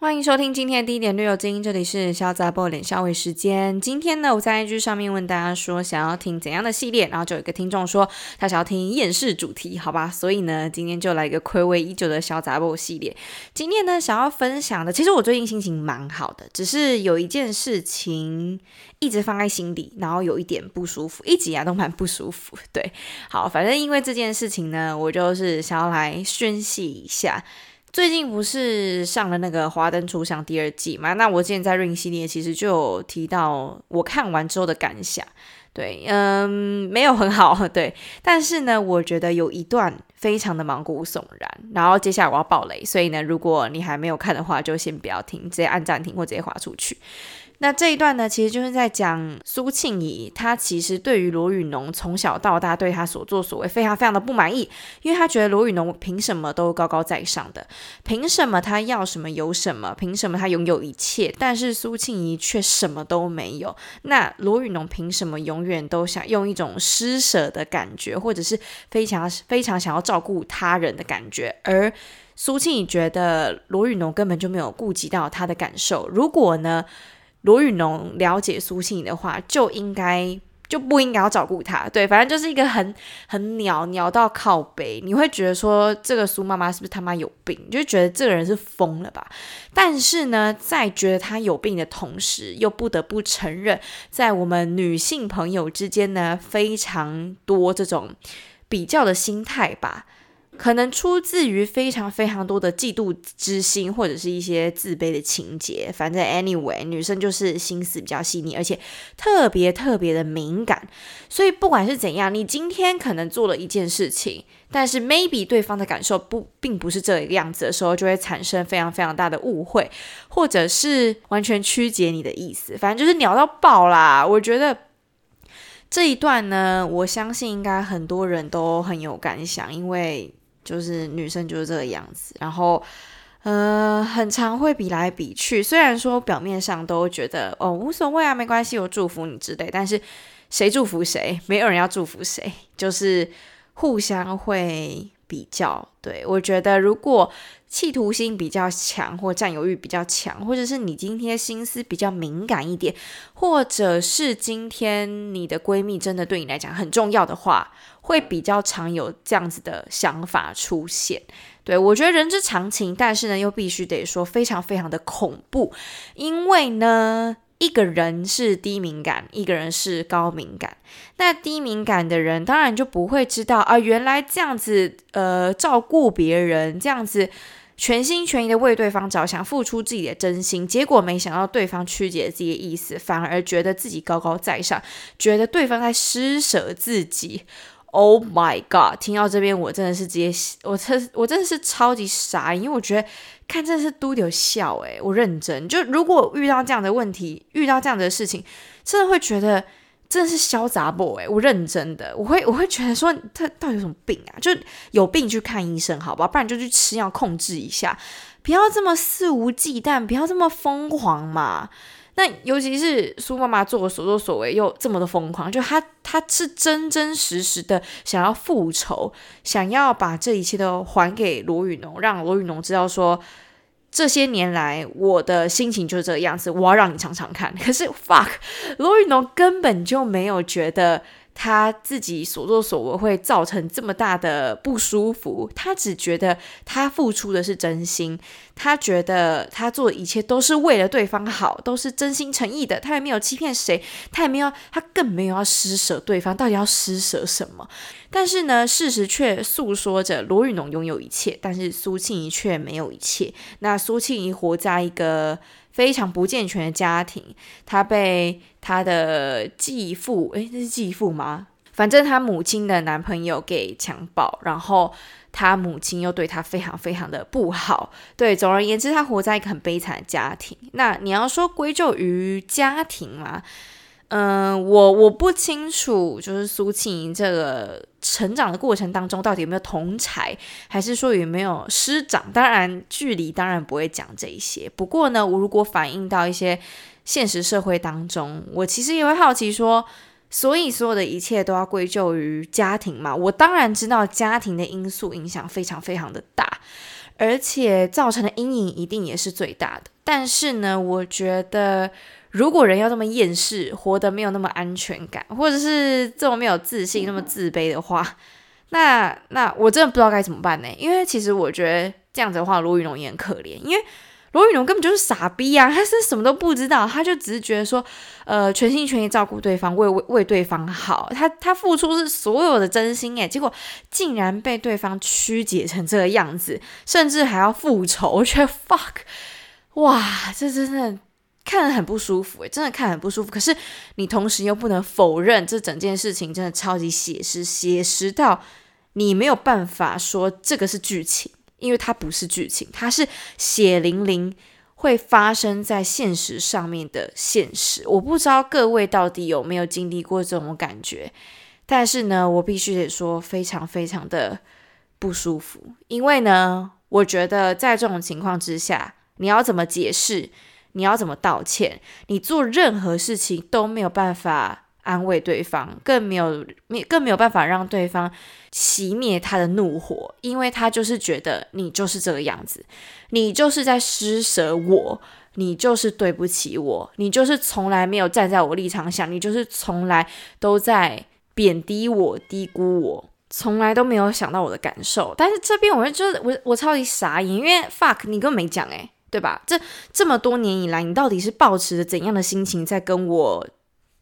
欢迎收听今天的第一点绿油精，这里是小杂波脸消委时间。今天呢，我在 IG 上面问大家说想要听怎样的系列，然后就有一个听众说他想要听厌世主题，好吧？所以呢，今天就来一个暌违已久的小杂波系列。今天呢，想要分享的，其实我最近心情蛮好的，只是有一件事情一直放在心里，然后有一点不舒服，一直牙都蛮不舒服。对，好，反正因为这件事情呢，我就是想要来宣泄一下。最近不是上了那个《华灯初上》第二季嘛？那我之前在 Ring 系列其实就有提到我看完之后的感想，对，嗯，没有很好，对，但是呢，我觉得有一段非常的毛骨悚然。然后接下来我要爆雷，所以呢，如果你还没有看的话，就先不要听，直接按暂停或直接划出去。那这一段呢，其实就是在讲苏庆怡，她其实对于罗宇农从小到大对他所作所为非常非常的不满意，因为她觉得罗宇农凭什么都高高在上的，凭什么他要什么有什么，凭什么他拥有一切，但是苏庆怡却什么都没有。那罗宇农凭什么永远都想用一种施舍的感觉，或者是非常非常想要照顾他人的感觉，而苏庆怡觉得罗宇农根本就没有顾及到他的感受。如果呢？罗宇农了解苏庆的话，就应该就不应该要照顾他。对，反正就是一个很很鸟鸟到靠背，你会觉得说这个苏妈妈是不是他妈有病？你就觉得这个人是疯了吧？但是呢，在觉得他有病的同时，又不得不承认，在我们女性朋友之间呢，非常多这种比较的心态吧。可能出自于非常非常多的嫉妒之心，或者是一些自卑的情节。反正 anyway，女生就是心思比较细腻，而且特别特别的敏感。所以不管是怎样，你今天可能做了一件事情，但是 maybe 对方的感受不并不是这个样子的时候，就会产生非常非常大的误会，或者是完全曲解你的意思。反正就是鸟到爆啦！我觉得这一段呢，我相信应该很多人都很有感想，因为。就是女生就是这个样子，然后，呃，很常会比来比去。虽然说表面上都觉得哦无所谓啊，没关系，我祝福你之类，但是谁祝福谁？没有人要祝福谁，就是互相会比较。对我觉得，如果企图心比较强，或占有欲比较强，或者是你今天心思比较敏感一点，或者是今天你的闺蜜真的对你来讲很重要的话。会比较常有这样子的想法出现，对我觉得人之常情，但是呢，又必须得说非常非常的恐怖，因为呢，一个人是低敏感，一个人是高敏感，那低敏感的人当然就不会知道啊，原来这样子呃照顾别人，这样子全心全意的为对方着想，付出自己的真心，结果没想到对方曲解自己的意思，反而觉得自己高高在上，觉得对方在施舍自己。Oh my god！听到这边，我真的是直接，我真我真的是超级傻，因为我觉得看真的是都有笑诶，我认真。就如果遇到这样的问题，遇到这样的事情，真的会觉得真的是潇洒 boy 我认真的，我会我会觉得说他到底有什么病啊？就有病去看医生，好吧？不然就去吃药控制一下，不要这么肆无忌惮，不要这么疯狂嘛。那尤其是苏妈妈做的所作所为又这么的疯狂，就她她是真真实实的想要复仇，想要把这一切都还给罗宇农，让罗宇农知道说这些年来我的心情就是这个样子，我要让你尝尝看。可是 fuck，罗宇农根本就没有觉得。他自己所作所为会造成这么大的不舒服，他只觉得他付出的是真心，他觉得他做的一切都是为了对方好，都是真心诚意的，他也没有欺骗谁，他也没有，他更没有要施舍对方，到底要施舍什么？但是呢，事实却诉说着罗宇农拥有一切，但是苏庆怡却没有一切。那苏庆怡活在一个。非常不健全的家庭，她被她的继父，诶，那是继父吗？反正她母亲的男朋友给强暴，然后她母亲又对她非常非常的不好。对，总而言之，她活在一个很悲惨的家庭。那你要说归咎于家庭吗？嗯，我我不清楚，就是苏庆这个成长的过程当中，到底有没有同才，还是说有没有师长？当然，距离当然不会讲这一些。不过呢，我如果反映到一些现实社会当中，我其实也会好奇说，所以所有的一切都要归咎于家庭嘛？我当然知道家庭的因素影响非常非常的大。而且造成的阴影一定也是最大的。但是呢，我觉得如果人要这么厌世，活得没有那么安全感，或者是这么没有自信、那么自卑的话，那那我真的不知道该怎么办呢？因为其实我觉得这样子的话，罗宇龙也很可怜，因为。罗宇龙根本就是傻逼啊！他是什么都不知道，他就只是觉得说，呃，全心全意照顾对方，为为为对方好。他他付出是所有的真心，诶，结果竟然被对方曲解成这个样子，甚至还要复仇。我觉得 fuck，哇，这真的看得很不舒服，诶，真的看很不舒服。可是你同时又不能否认，这整件事情真的超级写实，写实到你没有办法说这个是剧情。因为它不是剧情，它是血淋淋会发生在现实上面的现实。我不知道各位到底有没有经历过这种感觉，但是呢，我必须得说，非常非常的不舒服。因为呢，我觉得在这种情况之下，你要怎么解释，你要怎么道歉，你做任何事情都没有办法。安慰对方，更没有没更没有办法让对方熄灭他的怒火，因为他就是觉得你就是这个样子，你就是在施舍我，你就是对不起我，你就是从来没有站在我立场想，你就是从来都在贬低我、低估我，从来都没有想到我的感受。但是这边我就我我超级傻眼，因为 fuck 你根本没讲诶，对吧？这这么多年以来，你到底是抱持着怎样的心情在跟我？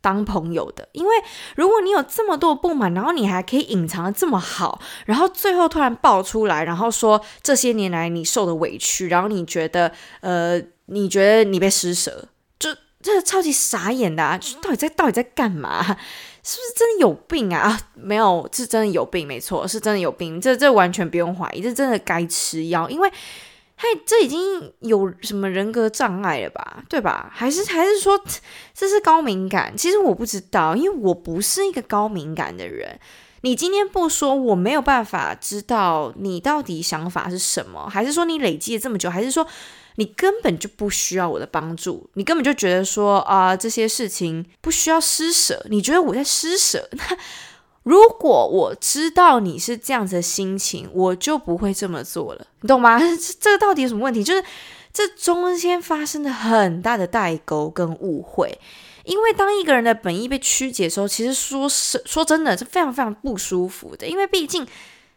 当朋友的，因为如果你有这么多不满，然后你还可以隐藏的这么好，然后最后突然爆出来，然后说这些年来你受的委屈，然后你觉得呃，你觉得你被施舍，就这超级傻眼的，啊！到底在到底在干嘛？是不是真的有病啊？没有，是真的有病，没错，是真的有病，这这完全不用怀疑，这真的该吃药，因为。嘿，这已经有什么人格障碍了吧？对吧？还是还是说这是高敏感？其实我不知道，因为我不是一个高敏感的人。你今天不说，我没有办法知道你到底想法是什么。还是说你累积了这么久？还是说你根本就不需要我的帮助？你根本就觉得说啊，这些事情不需要施舍？你觉得我在施舍？那？如果我知道你是这样子的心情，我就不会这么做了，你懂吗？这个到底有什么问题？就是这中间发生了很大的代沟跟误会。因为当一个人的本意被曲解的时候，其实说是说真的是非常非常不舒服的。因为毕竟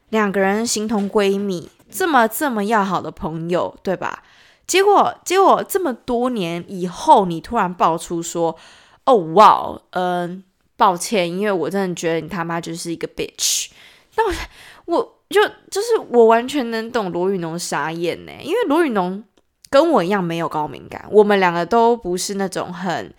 两个人形同闺蜜，这么这么要好的朋友，对吧？结果结果这么多年以后，你突然爆出说：“哦，哇，嗯。”抱歉，因为我真的觉得你他妈就是一个 bitch。那我我就就是我完全能懂罗宇农傻眼呢，因为罗宇农跟我一样没有高敏感，我们两个都不是那种很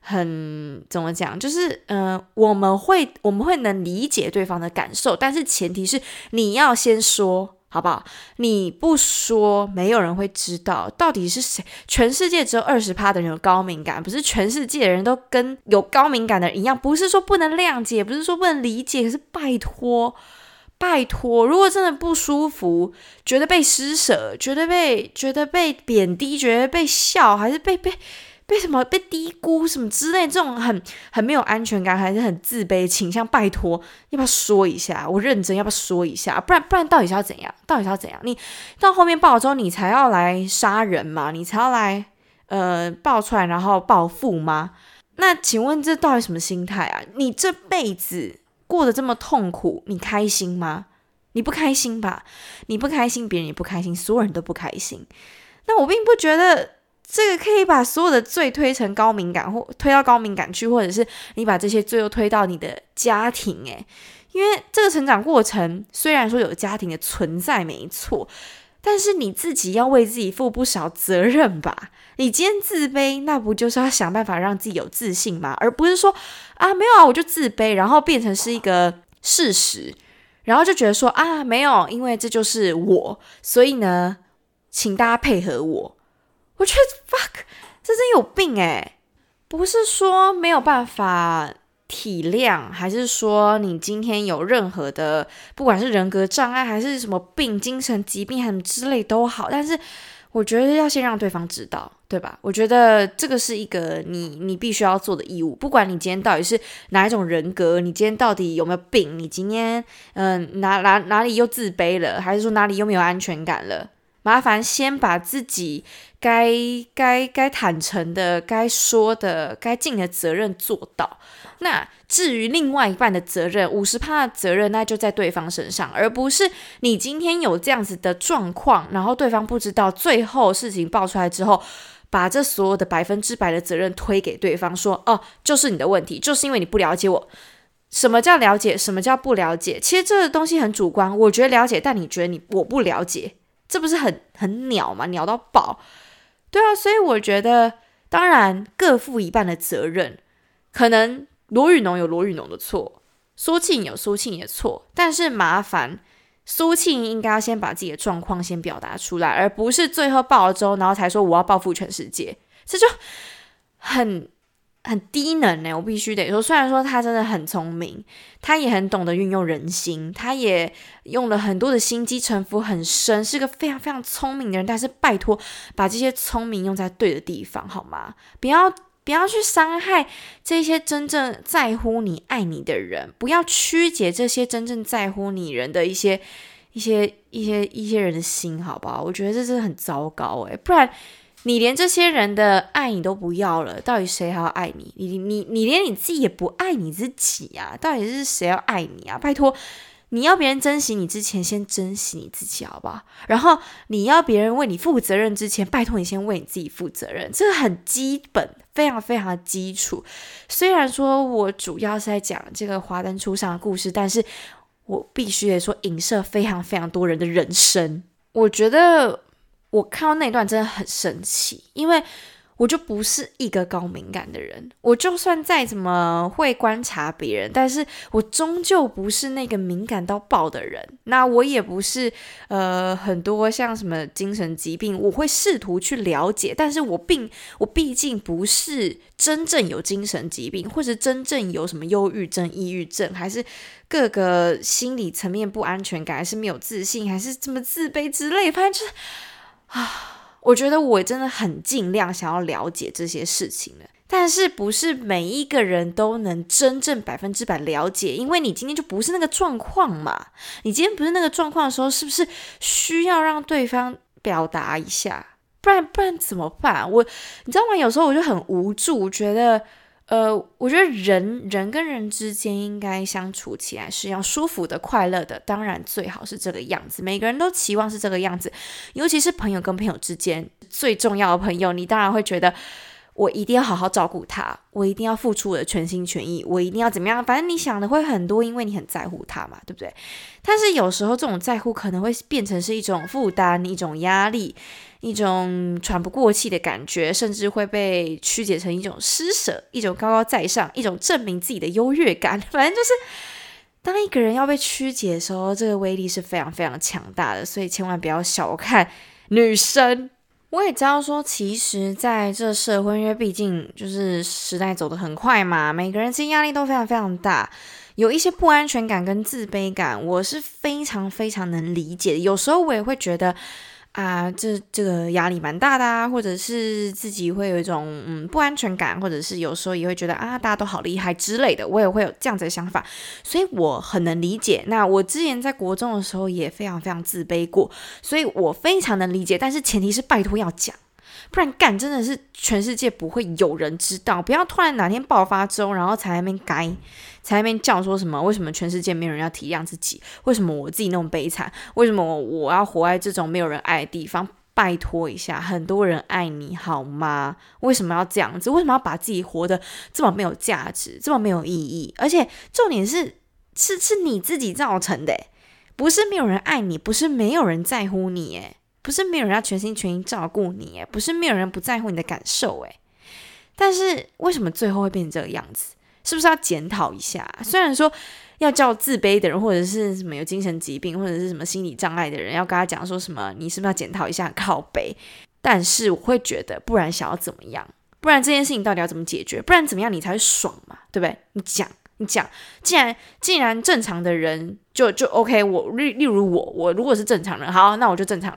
很怎么讲，就是嗯，我们会我们会能理解对方的感受，但是前提是你要先说。好不好？你不说，没有人会知道到底是谁。全世界只有二十趴的人有高敏感，不是全世界的人都跟有高敏感的人一样。不是说不能谅解，不是说不能理解，可是拜托，拜托，如果真的不舒服，觉得被施舍，觉得被觉得被贬低，觉得被笑，还是被被。被什么被低估什么之类，这种很很没有安全感，还是很自卑倾向，拜托，要不要说一下？我认真，要不要说一下？不然不然，到底是要怎样？到底是要怎样？你到后面爆了之后，你才要来杀人吗？你才要来呃爆出来然后报复吗？那请问这到底什么心态啊？你这辈子过得这么痛苦，你开心吗？你不开心吧？你不开心，别人也不开心，所有人都不开心。那我并不觉得。这个可以把所有的罪推成高敏感，或推到高敏感去，或者是你把这些罪又推到你的家庭，诶，因为这个成长过程虽然说有家庭的存在没错，但是你自己要为自己负不少责任吧？你今天自卑，那不就是要想办法让自己有自信吗？而不是说啊没有啊，我就自卑，然后变成是一个事实，然后就觉得说啊没有，因为这就是我，所以呢，请大家配合我。我觉得 fuck，这真有病诶。不是说没有办法体谅，还是说你今天有任何的，不管是人格障碍还是什么病、精神疾病什么之类都好，但是我觉得要先让对方知道，对吧？我觉得这个是一个你你必须要做的义务，不管你今天到底是哪一种人格，你今天到底有没有病，你今天嗯哪哪哪里又自卑了，还是说哪里又没有安全感了？麻烦先把自己该该该坦诚的、该说的、该尽的责任做到。那至于另外一半的责任，五十趴的责任，那就在对方身上，而不是你今天有这样子的状况，然后对方不知道，最后事情爆出来之后，把这所有的百分之百的责任推给对方，说哦，就是你的问题，就是因为你不了解我。什么叫了解？什么叫不了解？其实这个东西很主观。我觉得了解，但你觉得你我不了解，这不是很很鸟吗？鸟到爆！对啊，所以我觉得，当然各负一半的责任。可能罗宇农有罗宇农的错，苏庆有苏庆的错，但是麻烦苏庆应该要先把自己的状况先表达出来，而不是最后爆了之后，然后才说我要报复全世界，这就很。很低能呢，我必须得说。虽然说他真的很聪明，他也很懂得运用人心，他也用了很多的心机，城府很深，是个非常非常聪明的人。但是拜托，把这些聪明用在对的地方好吗？不要不要去伤害这些真正在乎你、爱你的人，不要曲解这些真正在乎你人的一些一些一些一些人的心，好不好？我觉得这是很糟糕诶，不然。你连这些人的爱你都不要了，到底谁还要爱你？你你你连你自己也不爱你自己呀？到底是谁要爱你啊？拜托，你要别人珍惜你之前，先珍惜你自己好不好？然后你要别人为你负责任之前，拜托你先为你自己负责任，这个很基本，非常非常的基础。虽然说我主要是在讲这个华灯初上的故事，但是我必须得说，影射非常非常多人的人生。我觉得。我看到那段真的很生气，因为我就不是一个高敏感的人。我就算再怎么会观察别人，但是我终究不是那个敏感到爆的人。那我也不是呃很多像什么精神疾病，我会试图去了解，但是我并我毕竟不是真正有精神疾病，或者真正有什么忧郁症、抑郁症，还是各个心理层面不安全感，还是没有自信，还是这么自卑之类，反正就是。啊，我觉得我真的很尽量想要了解这些事情了，但是不是每一个人都能真正百分之百了解？因为你今天就不是那个状况嘛，你今天不是那个状况的时候，是不是需要让对方表达一下？不然不然怎么办？我你知道吗？有时候我就很无助，觉得。呃，我觉得人人跟人之间应该相处起来是要舒服的、快乐的，当然最好是这个样子。每个人都期望是这个样子，尤其是朋友跟朋友之间最重要的朋友，你当然会觉得我一定要好好照顾他，我一定要付出我的全心全意，我一定要怎么样？反正你想的会很多，因为你很在乎他嘛，对不对？但是有时候这种在乎可能会变成是一种负担、一种压力。一种喘不过气的感觉，甚至会被曲解成一种施舍，一种高高在上，一种证明自己的优越感。反正就是，当一个人要被曲解的时候，这个威力是非常非常强大的。所以千万不要小看女生。我也知道说，其实在这社会，因为毕竟就是时代走得很快嘛，每个人其实压力都非常非常大，有一些不安全感跟自卑感，我是非常非常能理解的。有时候我也会觉得。啊，这这个压力蛮大的啊，或者是自己会有一种嗯不安全感，或者是有时候也会觉得啊，大家都好厉害之类的，我也会有这样子的想法，所以我很能理解。那我之前在国中的时候也非常非常自卑过，所以我非常能理解。但是前提是拜托要讲。不然干真的是全世界不会有人知道，不要突然哪天爆发之后，然后才那边该，才那边叫说什么？为什么全世界没有人要体谅自己？为什么我自己那么悲惨？为什么我要活在这种没有人爱的地方？拜托一下，很多人爱你好吗？为什么要这样子？为什么要把自己活得这么没有价值，这么没有意义？而且重点是，是是你自己造成的，不是没有人爱你，不是没有人在乎你，诶，不是没有人要全心全意照顾你，不是没有人不在乎你的感受，诶。但是为什么最后会变成这个样子？是不是要检讨一下？虽然说要叫自卑的人，或者是什么有精神疾病，或者是什么心理障碍的人，要跟他讲说什么，你是不是要检讨一下靠背？但是我会觉得，不然想要怎么样？不然这件事情到底要怎么解决？不然怎么样你才会爽嘛？对不对？你讲。你讲，既然既然正常的人就就 OK，我例例如我我如果是正常人，好，那我就正常。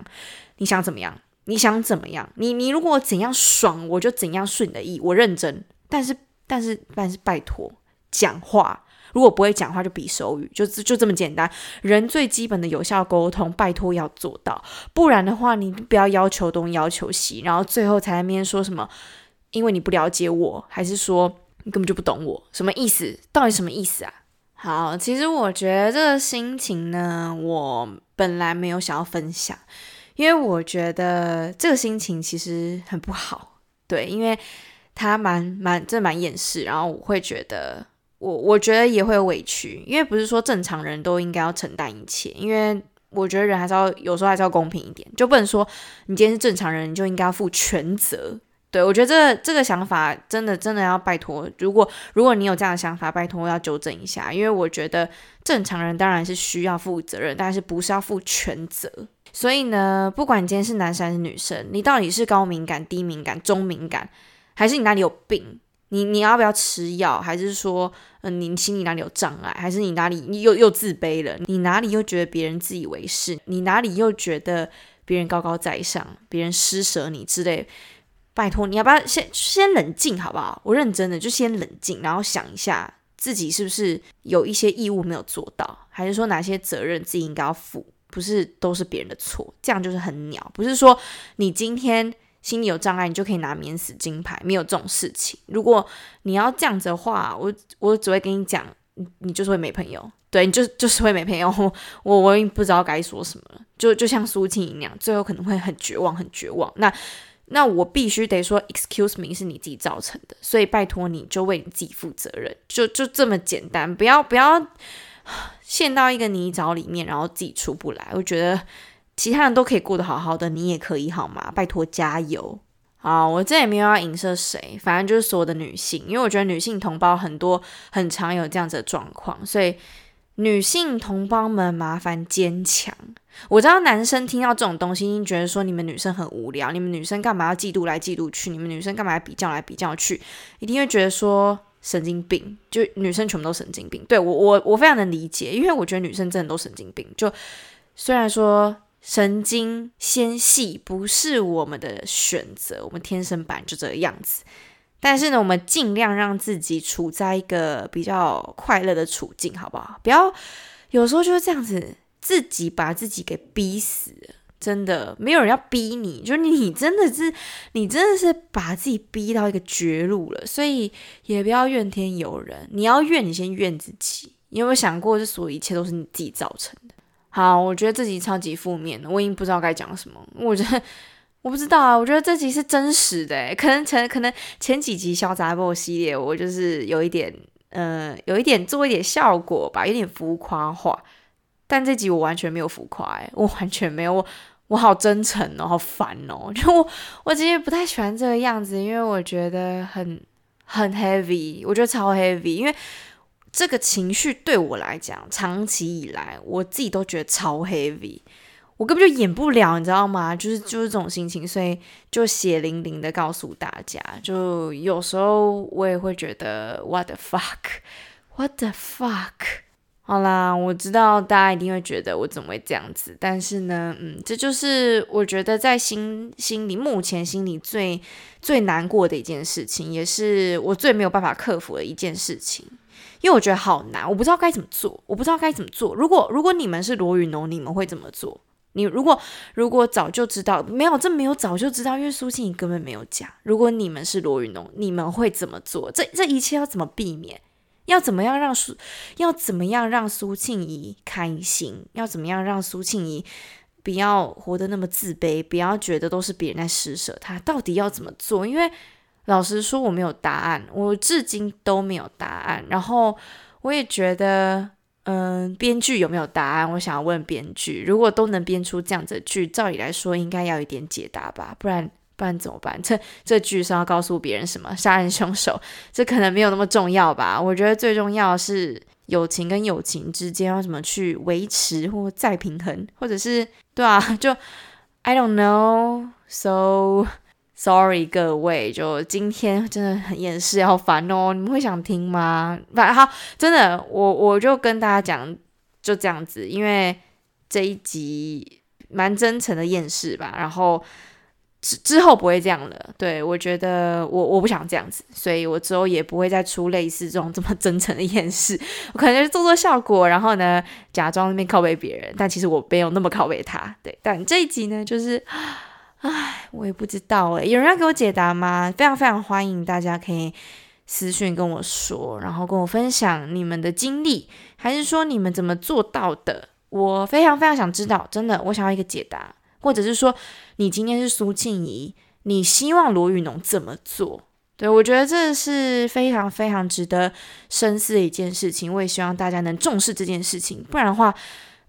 你想怎么样？你想怎么样？你你如果怎样爽，我就怎样顺你的意。我认真，但是但是但是拜托讲话。如果不会讲话，就比手语，就就这么简单。人最基本的有效沟通，拜托要做到，不然的话，你不要要求东要求西，然后最后才那边说什么，因为你不了解我，还是说你根本就不懂我，什么意思？到底什么意思啊？好，其实我觉得这个心情呢，我本来没有想要分享，因为我觉得这个心情其实很不好，对，因为他蛮蛮这蛮厌世，然后我会觉得，我我觉得也会有委屈，因为不是说正常人都应该要承担一切，因为我觉得人还是要有时候还是要公平一点，就不能说你今天是正常人，你就应该要负全责。对，我觉得这这个想法真的真的要拜托，如果如果你有这样的想法，拜托要纠正一下，因为我觉得正常人当然是需要负责任，但是不是要负全责。所以呢，不管你今天是男生还是女生，你到底是高敏感、低敏感、中敏感，还是你哪里有病？你你要不要吃药？还是说，嗯，你心里哪里有障碍？还是你哪里你又又自卑了？你哪里又觉得别人自以为是？你哪里又觉得别人高高在上？别人施舍你之类？拜托，你要不要先先冷静好不好？我认真的，就先冷静，然后想一下自己是不是有一些义务没有做到，还是说哪些责任自己应该要负？不是都是别人的错，这样就是很鸟。不是说你今天心里有障碍，你就可以拿免死金牌，没有这种事情。如果你要这样子的话，我我只会跟你讲，你就是会没朋友，对，你就就是会没朋友。我我已经不知道该说什么了，就就像苏青一样，最后可能会很绝望，很绝望。那。那我必须得说，excuse me，是你自己造成的，所以拜托你就为你自己负责任，就就这么简单，不要不要陷到一个泥沼里面，然后自己出不来。我觉得其他人都可以过得好好的，你也可以好吗？拜托加油！好，我这也没有要影射谁，反正就是所有的女性，因为我觉得女性同胞很多很常有这样子的状况，所以。女性同胞们，麻烦坚强。我知道男生听到这种东西，一定觉得说你们女生很无聊，你们女生干嘛要嫉妒来嫉妒去？你们女生干嘛要比较来比较去？一定会觉得说神经病，就女生全部都神经病。对我，我我非常能理解，因为我觉得女生真的都神经病。就虽然说神经纤细不是我们的选择，我们天生本来就这个样子。但是呢，我们尽量让自己处在一个比较快乐的处境，好不好？不要有时候就是这样子，自己把自己给逼死。真的，没有人要逼你，就是你真的是，你真的是把自己逼到一个绝路了。所以也不要怨天尤人，你要怨，你先怨自己。你有没有想过，这所有一切都是你自己造成的？好，我觉得自己超级负面的，我已经不知道该讲什么。我觉得。我不知道啊，我觉得这集是真实的，可能前可能前几集小杂波系列，我就是有一点，呃，有一点做一点效果吧，有点浮夸化。但这集我完全没有浮夸，哎，我完全没有，我我好真诚哦，好烦哦，就我我其实不太喜欢这个样子，因为我觉得很很 heavy，我觉得超 heavy，因为这个情绪对我来讲，长期以来我自己都觉得超 heavy。我根本就演不了，你知道吗？就是就是这种心情，所以就血淋淋的告诉大家。就有时候我也会觉得，what the fuck，what the fuck。好啦，我知道大家一定会觉得我怎么会这样子，但是呢，嗯，这就是我觉得在心心里目前心里最最难过的一件事情，也是我最没有办法克服的一件事情，因为我觉得好难，我不知道该怎么做，我不知道该怎么做。如果如果你们是罗宇农，你们会怎么做？你如果如果早就知道，没有这没有早就知道，因为苏庆怡根本没有讲。如果你们是罗云龙，你们会怎么做？这这一切要怎么避免？要怎么样让苏要怎么样让苏庆怡开心？要怎么样让苏庆怡不要活得那么自卑？不要觉得都是别人在施舍他？到底要怎么做？因为老实说，我没有答案，我至今都没有答案。然后我也觉得。嗯，编剧有没有答案？我想要问编剧，如果都能编出这样子的剧，照理来说应该要一点解答吧？不然不然怎么办？这这剧是要告诉别人什么？杀人凶手？这可能没有那么重要吧？我觉得最重要是友情跟友情之间要怎么去维持或再平衡，或者是对啊，就 I don't know so。Sorry，各位，就今天真的很厌世，好烦哦！你们会想听吗？反好，真的，我我就跟大家讲，就这样子，因为这一集蛮真诚的厌世吧。然后之之后不会这样了。对我觉得我我不想这样子，所以我之后也不会再出类似这种这么真诚的厌世。我可能就是做做效果，然后呢假装那边拷贝别人，但其实我没有那么拷贝他。对，但这一集呢，就是唉，我也不知道诶，有人要给我解答吗？非常非常欢迎大家可以私讯跟我说，然后跟我分享你们的经历，还是说你们怎么做到的？我非常非常想知道，真的，我想要一个解答。或者是说，你今天是苏庆怡，你希望罗宇农怎么做？对我觉得这是非常非常值得深思的一件事情。我也希望大家能重视这件事情，不然的话，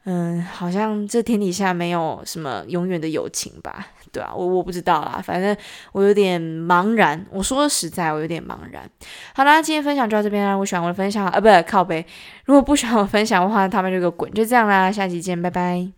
嗯，好像这天底下没有什么永远的友情吧？对啊，我我不知道啦，反正我有点茫然。我说实在，我有点茫然。好啦，今天分享就到这边啦。我喜欢我的分享啊，不靠背。如果不喜欢我分享的话，他们就给我滚。就这样啦，下期见，拜拜。